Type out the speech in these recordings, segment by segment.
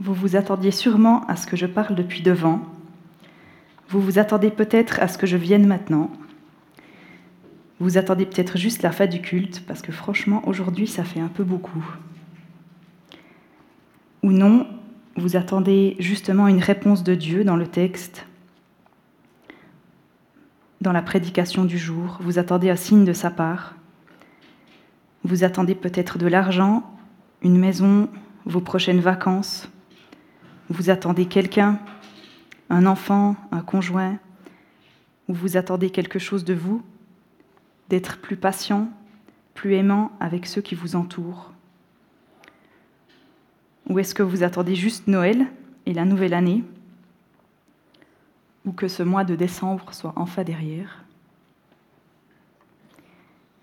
Vous vous attendiez sûrement à ce que je parle depuis devant. Vous vous attendez peut-être à ce que je vienne maintenant. Vous attendez peut-être juste la fin du culte, parce que franchement, aujourd'hui, ça fait un peu beaucoup. Ou non, vous attendez justement une réponse de Dieu dans le texte, dans la prédication du jour. Vous attendez un signe de sa part. Vous attendez peut-être de l'argent, une maison, vos prochaines vacances. Vous attendez quelqu'un, un enfant, un conjoint, ou vous attendez quelque chose de vous, d'être plus patient, plus aimant avec ceux qui vous entourent? Ou est-ce que vous attendez juste Noël et la nouvelle année Ou que ce mois de décembre soit enfin derrière?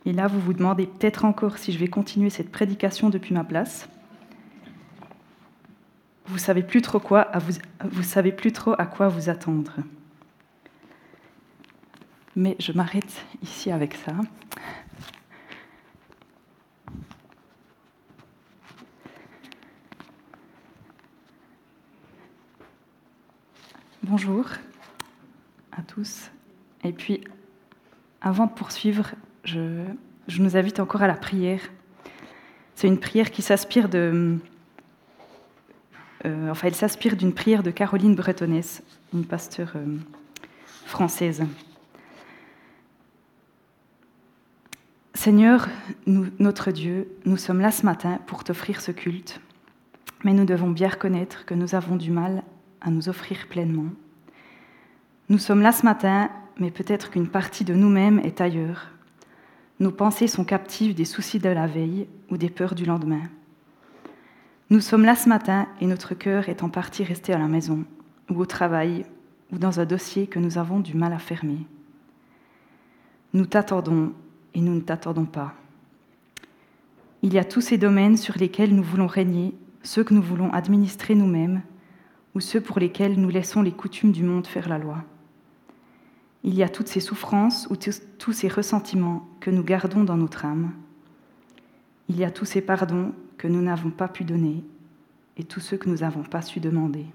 Et là, vous vous demandez peut-être encore si je vais continuer cette prédication depuis ma place. Vous savez plus trop quoi, savez plus trop à quoi vous attendre. Mais je m'arrête ici avec ça. Bonjour à tous. Et puis, avant de poursuivre, je, je nous invite encore à la prière. C'est une prière qui s'inspire de. Euh, enfin, elle s'inspire d'une prière de Caroline Bretonnès, une pasteur euh, française. Seigneur, notre Dieu, nous sommes là ce matin pour t'offrir ce culte, mais nous devons bien reconnaître que nous avons du mal à nous offrir pleinement. Nous sommes là ce matin, mais peut-être qu'une partie de nous-mêmes est ailleurs. Nos pensées sont captives des soucis de la veille ou des peurs du lendemain. Nous sommes là ce matin et notre cœur est en partie resté à la maison, ou au travail, ou dans un dossier que nous avons du mal à fermer. Nous t'attendons et nous ne t'attendons pas. Il y a tous ces domaines sur lesquels nous voulons régner, ceux que nous voulons administrer nous-mêmes, ou ceux pour lesquels nous laissons les coutumes du monde faire la loi. Il y a toutes ces souffrances ou tous ces ressentiments que nous gardons dans notre âme. Il y a tous ces pardons que nous n'avons pas pu donner et tous ceux que nous n'avons pas su demander.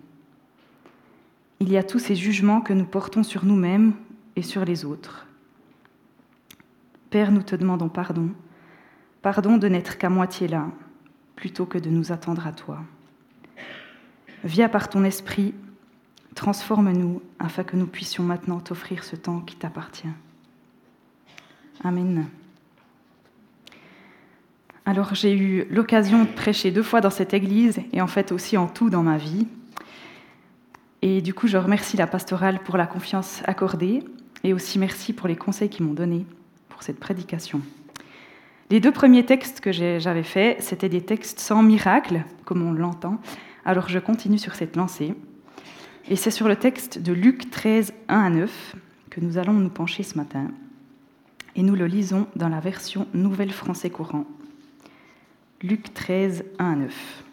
Il y a tous ces jugements que nous portons sur nous-mêmes et sur les autres. Père, nous te demandons pardon, pardon de n'être qu'à moitié là, plutôt que de nous attendre à toi. Viens par ton esprit, transforme-nous afin que nous puissions maintenant t'offrir ce temps qui t'appartient. Amen. Alors j'ai eu l'occasion de prêcher deux fois dans cette église et en fait aussi en tout dans ma vie. Et du coup, je remercie la pastorale pour la confiance accordée et aussi merci pour les conseils qu'ils m'ont donnés pour cette prédication. Les deux premiers textes que j'avais faits, c'était des textes sans miracle, comme on l'entend, alors je continue sur cette lancée. Et c'est sur le texte de Luc 13, 1 à 9 que nous allons nous pencher ce matin. Et nous le lisons dans la version Nouvelle Français Courant. Luc 13, 1 à 9.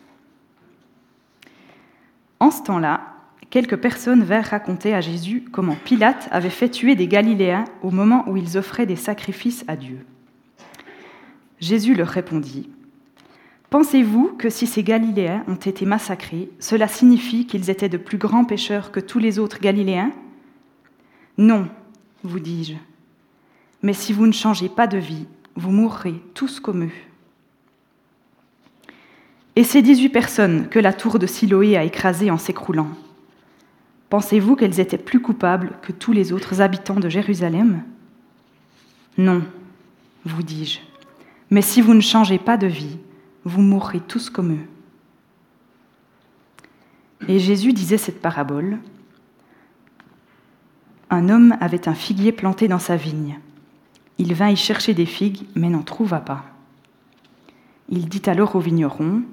En ce temps-là, quelques personnes vinrent raconter à Jésus comment Pilate avait fait tuer des Galiléens au moment où ils offraient des sacrifices à Dieu. Jésus leur répondit Pensez-vous que si ces Galiléens ont été massacrés, cela signifie qu'ils étaient de plus grands pécheurs que tous les autres Galiléens? Non, vous dis-je. Mais si vous ne changez pas de vie, vous mourrez tous comme eux. Et ces dix-huit personnes que la tour de Siloé a écrasées en s'écroulant, pensez-vous qu'elles étaient plus coupables que tous les autres habitants de Jérusalem? Non, vous dis-je. Mais si vous ne changez pas de vie, vous mourrez tous comme eux. Et Jésus disait cette parabole. Un homme avait un figuier planté dans sa vigne. Il vint y chercher des figues, mais n'en trouva pas. Il dit alors au vigneron,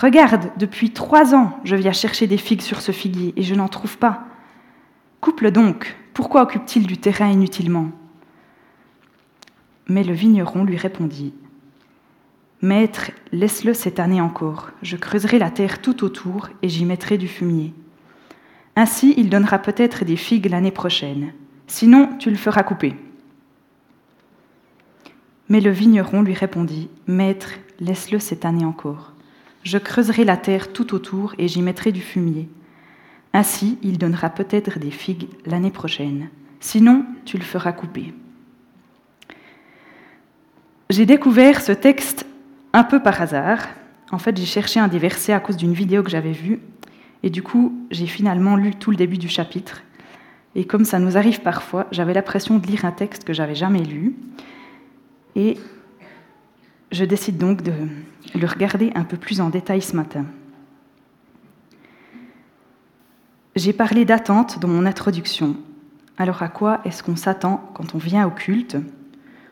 Regarde, depuis trois ans, je viens chercher des figues sur ce figuier, et je n'en trouve pas. Couple donc, pourquoi occupe-t-il du terrain inutilement? Mais le vigneron lui répondit, Maître, laisse-le cette année encore. Je creuserai la terre tout autour et j'y mettrai du fumier. Ainsi, il donnera peut-être des figues l'année prochaine. Sinon, tu le feras couper. Mais le vigneron lui répondit, Maître, laisse-le cette année encore. Je creuserai la terre tout autour et j'y mettrai du fumier. Ainsi, il donnera peut-être des figues l'année prochaine. Sinon, tu le feras couper. J'ai découvert ce texte un peu par hasard. En fait, j'ai cherché un des versets à cause d'une vidéo que j'avais vue. Et du coup, j'ai finalement lu tout le début du chapitre. Et comme ça nous arrive parfois, j'avais l'impression de lire un texte que j'avais jamais lu. Et je décide donc de le regarder un peu plus en détail ce matin. J'ai parlé d'attente dans mon introduction. Alors à quoi est-ce qu'on s'attend quand on vient au culte?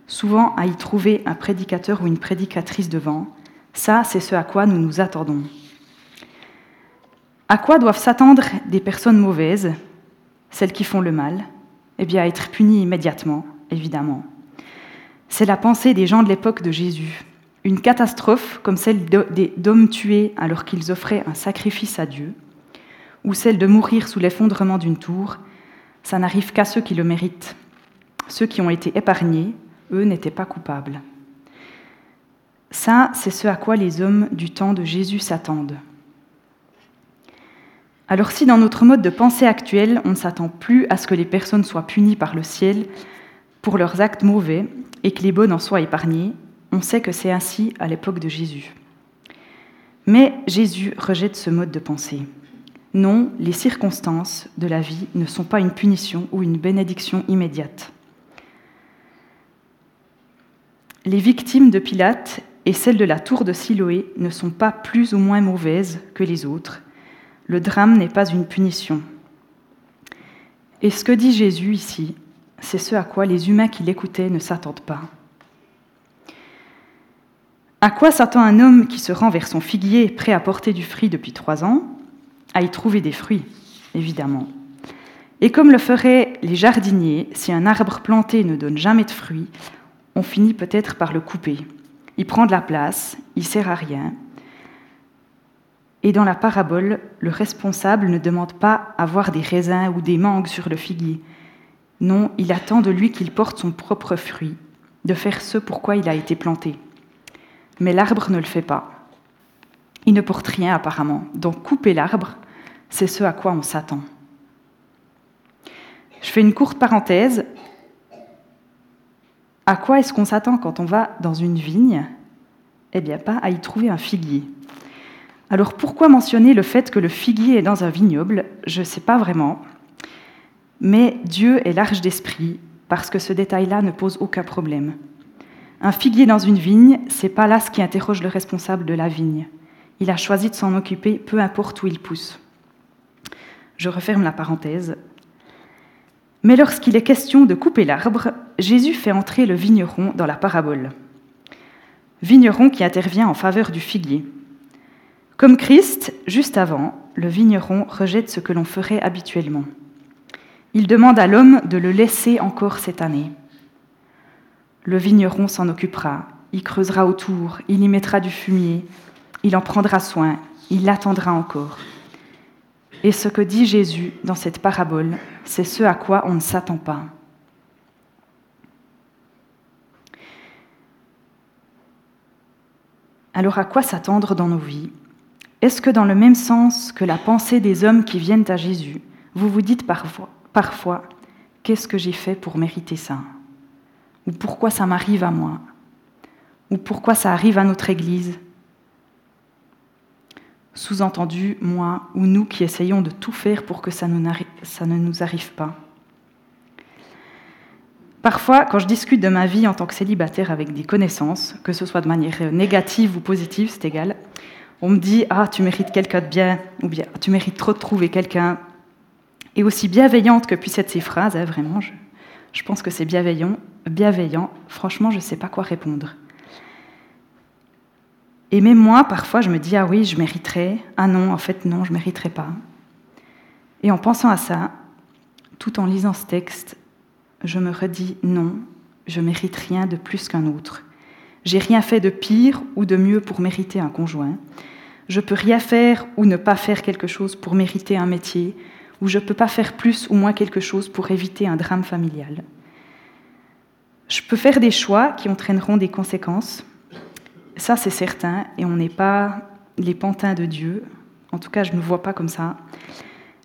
Souvent à y trouver un prédicateur ou une prédicatrice devant. Ça, c'est ce à quoi nous nous attendons. À quoi doivent s'attendre des personnes mauvaises, celles qui font le mal? Eh bien, à être punies immédiatement, évidemment. C'est la pensée des gens de l'époque de Jésus. Une catastrophe comme celle d'hommes tués alors qu'ils offraient un sacrifice à Dieu, ou celle de mourir sous l'effondrement d'une tour, ça n'arrive qu'à ceux qui le méritent. Ceux qui ont été épargnés, eux, n'étaient pas coupables. Ça, c'est ce à quoi les hommes du temps de Jésus s'attendent. Alors si dans notre mode de pensée actuel, on ne s'attend plus à ce que les personnes soient punies par le ciel pour leurs actes mauvais et que les bonnes en soient épargnées, on sait que c'est ainsi à l'époque de Jésus. Mais Jésus rejette ce mode de pensée. Non, les circonstances de la vie ne sont pas une punition ou une bénédiction immédiate. Les victimes de Pilate et celles de la tour de Siloé ne sont pas plus ou moins mauvaises que les autres. Le drame n'est pas une punition. Et ce que dit Jésus ici, c'est ce à quoi les humains qui l'écoutaient ne s'attendent pas. À quoi s'attend un homme qui se rend vers son figuier prêt à porter du fruit depuis trois ans? À y trouver des fruits, évidemment. Et comme le feraient les jardiniers, si un arbre planté ne donne jamais de fruits, on finit peut-être par le couper. Il prend de la place, il sert à rien. Et dans la parabole, le responsable ne demande pas à voir des raisins ou des mangues sur le figuier. Non, il attend de lui qu'il porte son propre fruit, de faire ce pourquoi il a été planté. Mais l'arbre ne le fait pas. Il ne porte rien apparemment. Donc couper l'arbre, c'est ce à quoi on s'attend. Je fais une courte parenthèse. À quoi est-ce qu'on s'attend quand on va dans une vigne? Eh bien, pas à y trouver un figuier. Alors pourquoi mentionner le fait que le figuier est dans un vignoble? Je ne sais pas vraiment. Mais Dieu est large d'esprit parce que ce détail-là ne pose aucun problème. Un figuier dans une vigne, c'est pas là ce qui interroge le responsable de la vigne. Il a choisi de s'en occuper, peu importe où il pousse. Je referme la parenthèse. Mais lorsqu'il est question de couper l'arbre, Jésus fait entrer le vigneron dans la parabole. Vigneron qui intervient en faveur du figuier. Comme Christ, juste avant, le vigneron rejette ce que l'on ferait habituellement. Il demande à l'homme de le laisser encore cette année. Le vigneron s'en occupera, il creusera autour, il y mettra du fumier, il en prendra soin, il l'attendra encore. Et ce que dit Jésus dans cette parabole, c'est ce à quoi on ne s'attend pas. Alors à quoi s'attendre dans nos vies? Est-ce que dans le même sens que la pensée des hommes qui viennent à Jésus, vous vous dites parfois, parfois qu'est-ce que j'ai fait pour mériter ça? Ou pourquoi ça m'arrive à moi? Ou pourquoi ça arrive à notre Église? Sous-entendu moi ou nous qui essayons de tout faire pour que ça ne, nous arrive pas. Parfois, quand je discute de ma vie en tant que célibataire avec des connaissances, que ce soit de manière négative ou positive, c'est égal, on me dit Ah, tu mérites quelqu'un de bien, ou bien Tu mérites trop de trouver quelqu'un. Et aussi bienveillante que puissent être ces phrases, hein, vraiment, je, pense que c'est bienveillant, bienveillant, franchement, je ne sais pas quoi répondre. Et même moi, parfois, je me dis, ah oui, je mériterais. Ah non, en fait, non, je ne mériterais pas. Et en pensant à ça, tout en lisant ce texte, je me redis, non, je mérite rien de plus qu'un autre. J'ai rien fait de pire ou de mieux pour mériter un conjoint. Je peux rien faire ou ne pas faire quelque chose pour mériter un métier, ou je ne peux pas faire plus ou moins quelque chose pour éviter un drame familial. Je peux faire des choix qui entraîneront des conséquences, ça, c'est certain, et on n'est pas les pantins de Dieu. En tout cas, je ne vois pas comme ça.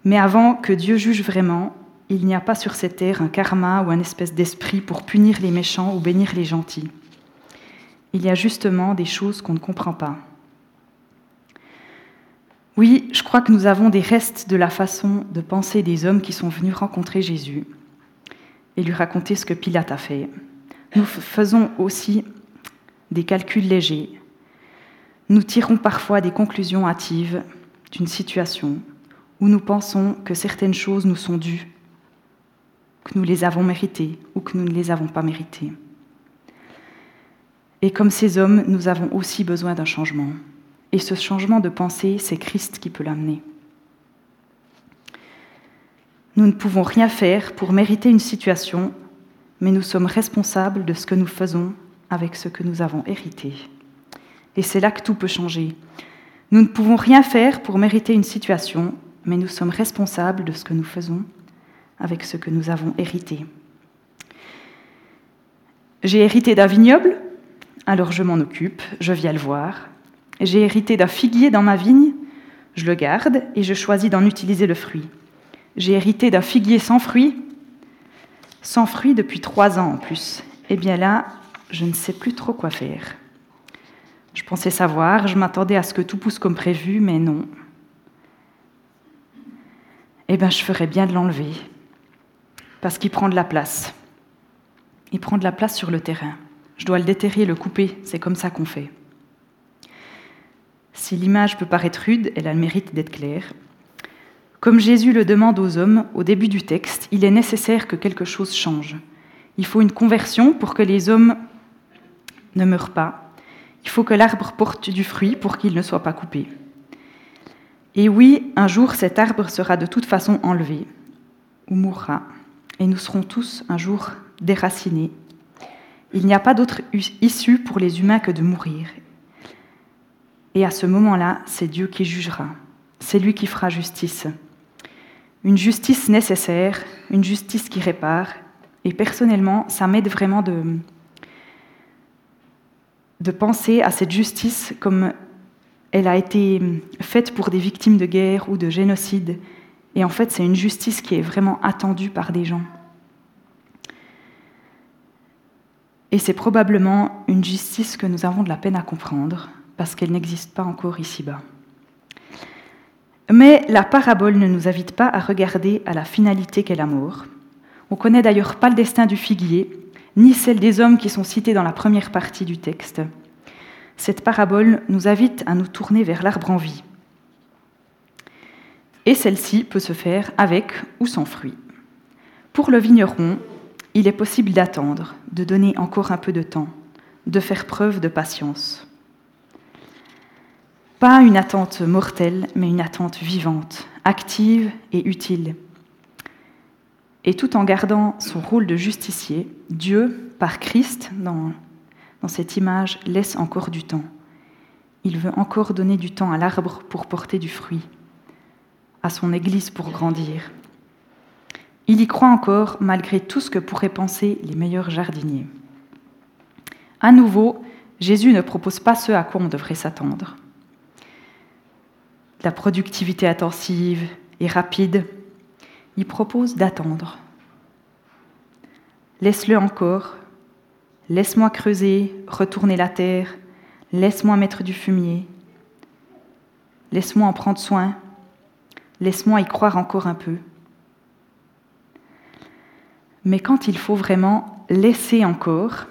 Mais avant que Dieu juge vraiment, il n'y a pas sur cette terre un karma ou un espèce d'esprit pour punir les méchants ou bénir les gentils. Il y a justement des choses qu'on ne comprend pas. Oui, je crois que nous avons des restes de la façon de penser des hommes qui sont venus rencontrer Jésus et lui raconter ce que Pilate a fait. Nous faisons aussi des calculs légers. Nous tirons parfois des conclusions hâtives d'une situation où nous pensons que certaines choses nous sont dues, que nous les avons méritées ou que nous ne les avons pas méritées. Et comme ces hommes, nous avons aussi besoin d'un changement. Et ce changement de pensée, c'est Christ qui peut l'amener. Nous ne pouvons rien faire pour mériter une situation, mais nous sommes responsables de ce que nous faisons avec ce que nous avons hérité. Et c'est là que tout peut changer. Nous ne pouvons rien faire pour mériter une situation, mais nous sommes responsables de ce que nous faisons avec ce que nous avons hérité. J'ai hérité d'un vignoble, alors je m'en occupe, je viens le voir. J'ai hérité d'un figuier dans ma vigne, je le garde et je choisis d'en utiliser le fruit. J'ai hérité d'un figuier sans fruits, sans fruits depuis trois ans en plus. Eh bien là, je ne sais plus trop quoi faire. Je pensais savoir, je m'attendais à ce que tout pousse comme prévu, mais non. Eh bien, je ferais bien de l'enlever, parce qu'il prend de la place. Il prend de la place sur le terrain. Je dois le déterrer, le couper, c'est comme ça qu'on fait. Si l'image peut paraître rude, elle a le mérite d'être claire. Comme Jésus le demande aux hommes au début du texte, il est nécessaire que quelque chose change. Il faut une conversion pour que les hommes ne meurent pas. Il faut que l'arbre porte du fruit pour qu'il ne soit pas coupé. Et oui, un jour cet arbre sera de toute façon enlevé ou mourra, et nous serons tous un jour déracinés. Il n'y a pas d'autre issue pour les humains que de mourir, et à ce moment-là, c'est Dieu qui jugera. C'est lui qui fera justice. Une justice nécessaire, une justice qui répare. Et personnellement, ça m'aide vraiment de, penser à cette justice comme elle a été faite pour des victimes de guerre ou de génocide. Et en fait, c'est une justice qui est vraiment attendue par des gens. Et c'est probablement une justice que nous avons de la peine à comprendre, parce qu'elle n'existe pas encore ici-bas. Mais la parabole ne nous invite pas à regarder à la finalité qu'est l'amour. On connaît d'ailleurs pas le destin du figuier, ni celle des hommes qui sont cités dans la première partie du texte. Cette parabole nous invite à nous tourner vers l'arbre en vie. Et celle-ci peut se faire avec ou sans fruits. Pour le vigneron, il est possible d'attendre, de donner encore un peu de temps, de faire preuve de patience. Pas une attente mortelle, mais une attente vivante, active et utile. Et tout en gardant son rôle de justicier, Dieu, par Christ, dans, cette image, laisse encore du temps. Il veut encore donner du temps à l'arbre pour porter du fruit, à son Église pour grandir. Il y croit encore malgré tout ce que pourraient penser les meilleurs jardiniers. À nouveau, Jésus ne propose pas ce à quoi on devrait s'attendre la productivité intensive et rapide, il propose d'attendre. Laisse-le encore, laisse-moi creuser, retourner la terre, laisse-moi mettre du fumier, laisse-moi en prendre soin, laisse-moi y croire encore un peu. Mais quand il faut vraiment laisser encore,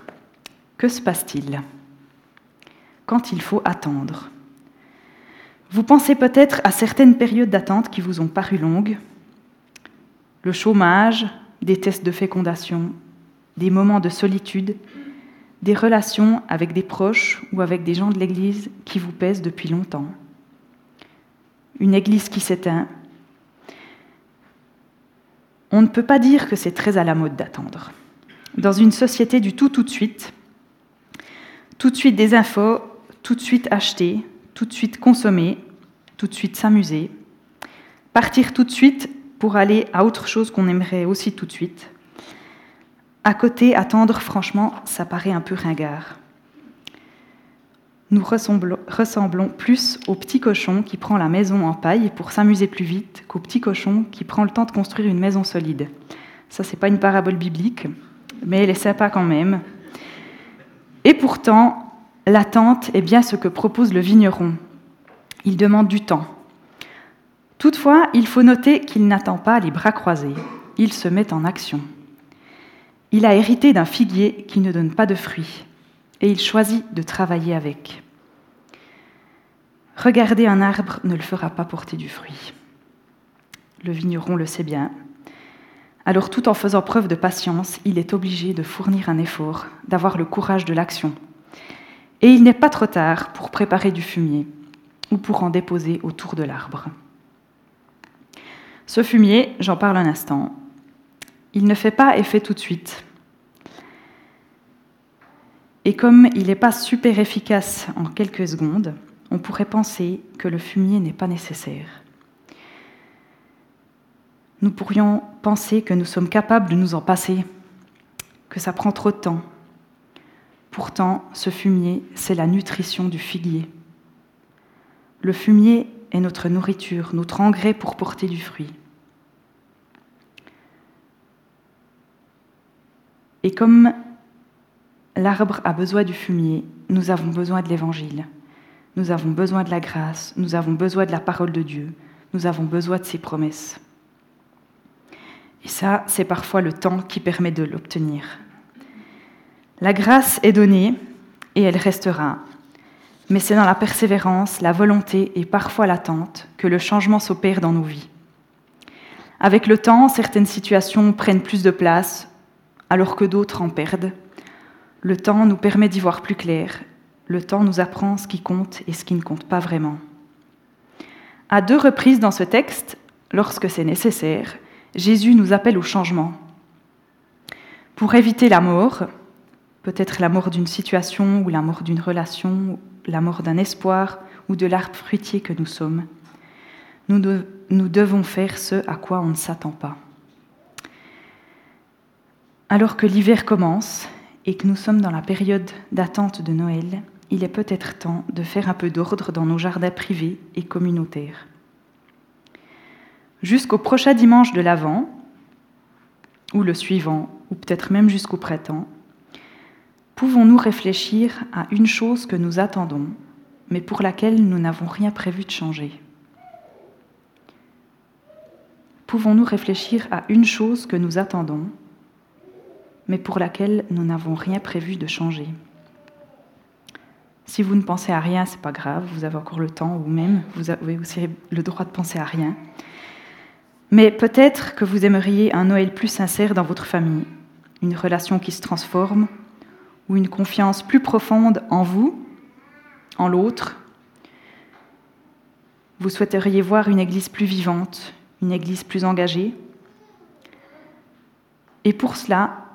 que se passe-t-il? Quand il faut attendre vous pensez peut-être à certaines périodes d'attente qui vous ont paru longues, le chômage, des tests de fécondation, des moments de solitude, des relations avec des proches ou avec des gens de l'Église qui vous pèsent depuis longtemps, une Église qui s'éteint. On ne peut pas dire que c'est très à la mode d'attendre. Dans une société du tout tout de suite, tout de suite des infos, tout de suite acheter, tout de suite consommer, tout de suite s'amuser, partir tout de suite pour aller à autre chose qu'on aimerait aussi tout de suite. À côté, attendre, franchement, ça paraît un peu ringard. nous ressemblons plus au petit cochon qui prend la maison en paille pour s'amuser plus vite qu'au petit cochon qui prend le temps de construire une maison solide. Ça, c'est pas une parabole biblique, mais elle est sympa quand même. Et pourtant, l'attente est bien ce que propose le vigneron. Il demande du temps. Toutefois, il faut noter qu'il n'attend pas les bras croisés. Il se met en action. Il a hérité d'un figuier qui ne donne pas de fruits et il choisit de travailler avec. Regarder un arbre ne le fera pas porter du fruit. Le vigneron le sait bien. Alors tout en faisant preuve de patience, il est obligé de fournir un effort, d'avoir le courage de l'action. Et il n'est pas trop tard pour préparer du fumier ou pour en déposer autour de l'arbre. Ce fumier, j'en parle un instant, il ne fait pas effet tout de suite. Et comme il n'est pas super efficace en quelques secondes, on pourrait penser que le fumier n'est pas nécessaire. Nous pourrions penser que nous sommes capables de nous en passer, que ça prend trop de temps. Pourtant, ce fumier, c'est la nutrition du figuier. Le fumier est notre nourriture, notre engrais pour porter du fruit. Et comme L'arbre a besoin du fumier, nous avons besoin de l'Évangile. Nous avons besoin de la grâce, nous avons besoin de la parole de Dieu, nous avons besoin de ses promesses. Et ça, c'est parfois le temps qui permet de l'obtenir. La grâce est donnée et elle restera. Mais c'est dans la persévérance, la volonté et parfois l'attente que le changement s'opère dans nos vies. Avec le temps, certaines situations prennent plus de place alors que d'autres en perdent. Le temps nous permet d'y voir plus clair. Le temps nous apprend ce qui compte et ce qui ne compte pas vraiment. À deux reprises dans ce texte, lorsque c'est nécessaire, Jésus nous appelle au changement. Pour éviter la mort, peut-être la mort d'une situation ou la mort d'une relation, la mort d'un espoir ou de l'arbre fruitier que nous sommes, nous, devons faire ce à quoi on ne s'attend pas. Alors que l'hiver commence et que nous sommes dans la période d'attente de Noël, il est peut-être temps de faire un peu d'ordre dans nos jardins privés et communautaires. Jusqu'au prochain dimanche de l'Avent, ou le suivant, ou peut-être même jusqu'au printemps, pouvons-nous réfléchir à une chose que nous attendons, mais pour laquelle nous n'avons rien prévu de changer? Pouvons-nous réfléchir à une chose que nous attendons, mais pour laquelle nous n'avons rien prévu de changer? Si vous ne pensez à rien, c'est pas grave, vous avez encore le temps, ou même vous avez aussi le droit de penser à rien. Mais peut-être que vous aimeriez un Noël plus sincère dans votre famille, une relation qui se transforme, ou une confiance plus profonde en vous, en l'autre. Vous souhaiteriez voir une Église plus vivante, une Église plus engagée. Et pour cela,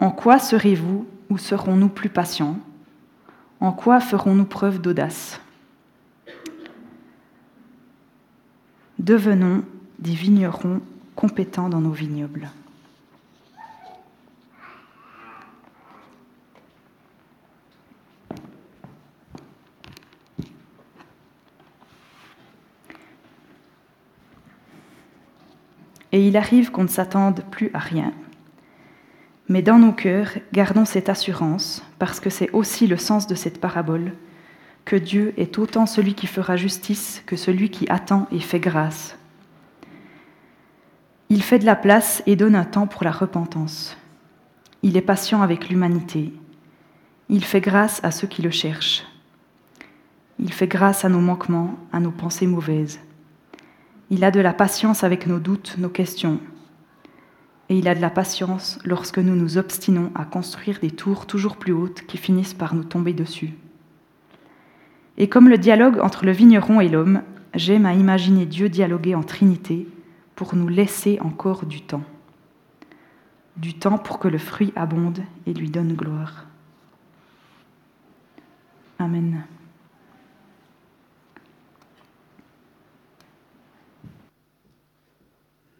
en quoi serez-vous ou serons-nous plus patients? En quoi ferons-nous preuve d'audace? Devenons des vignerons compétents dans nos vignobles. Et il arrive qu'on ne s'attende plus à rien, mais dans nos cœurs, gardons cette assurance, parce que c'est aussi le sens de cette parabole, que Dieu est autant celui qui fera justice que celui qui attend et fait grâce. Il fait de la place et donne un temps pour la repentance. Il est patient avec l'humanité. Il fait grâce à ceux qui le cherchent. Il fait grâce à nos manquements, à nos pensées mauvaises. Il a de la patience avec nos doutes, nos questions, et il a de la patience lorsque nous nous obstinons à construire des tours toujours plus hautes qui finissent par nous tomber dessus. Et comme le dialogue entre le vigneron et l'homme, j'aime à imaginer Dieu dialoguer en Trinité pour nous laisser encore du temps. Du temps pour que le fruit abonde et lui donne gloire. Amen.